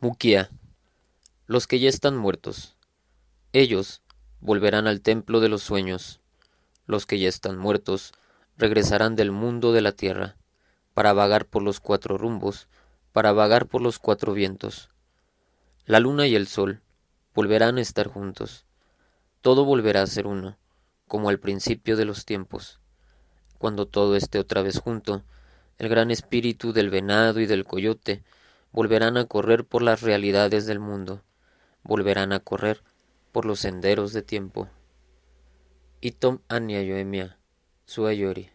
Mukia, los que ya están muertos. Ellos volverán al templo de los sueños. Los que ya están muertos regresarán del mundo de la tierra, para vagar por los cuatro rumbos, para vagar por los cuatro vientos. La luna y el sol volverán a estar juntos. Todo volverá a ser uno, como al principio de los tiempos. Cuando todo esté otra vez junto, el gran espíritu del venado y del coyote volverán a correr por las realidades del mundo, volverán a correr por los senderos de tiempo. Itom Anya Yoemia, Suayori.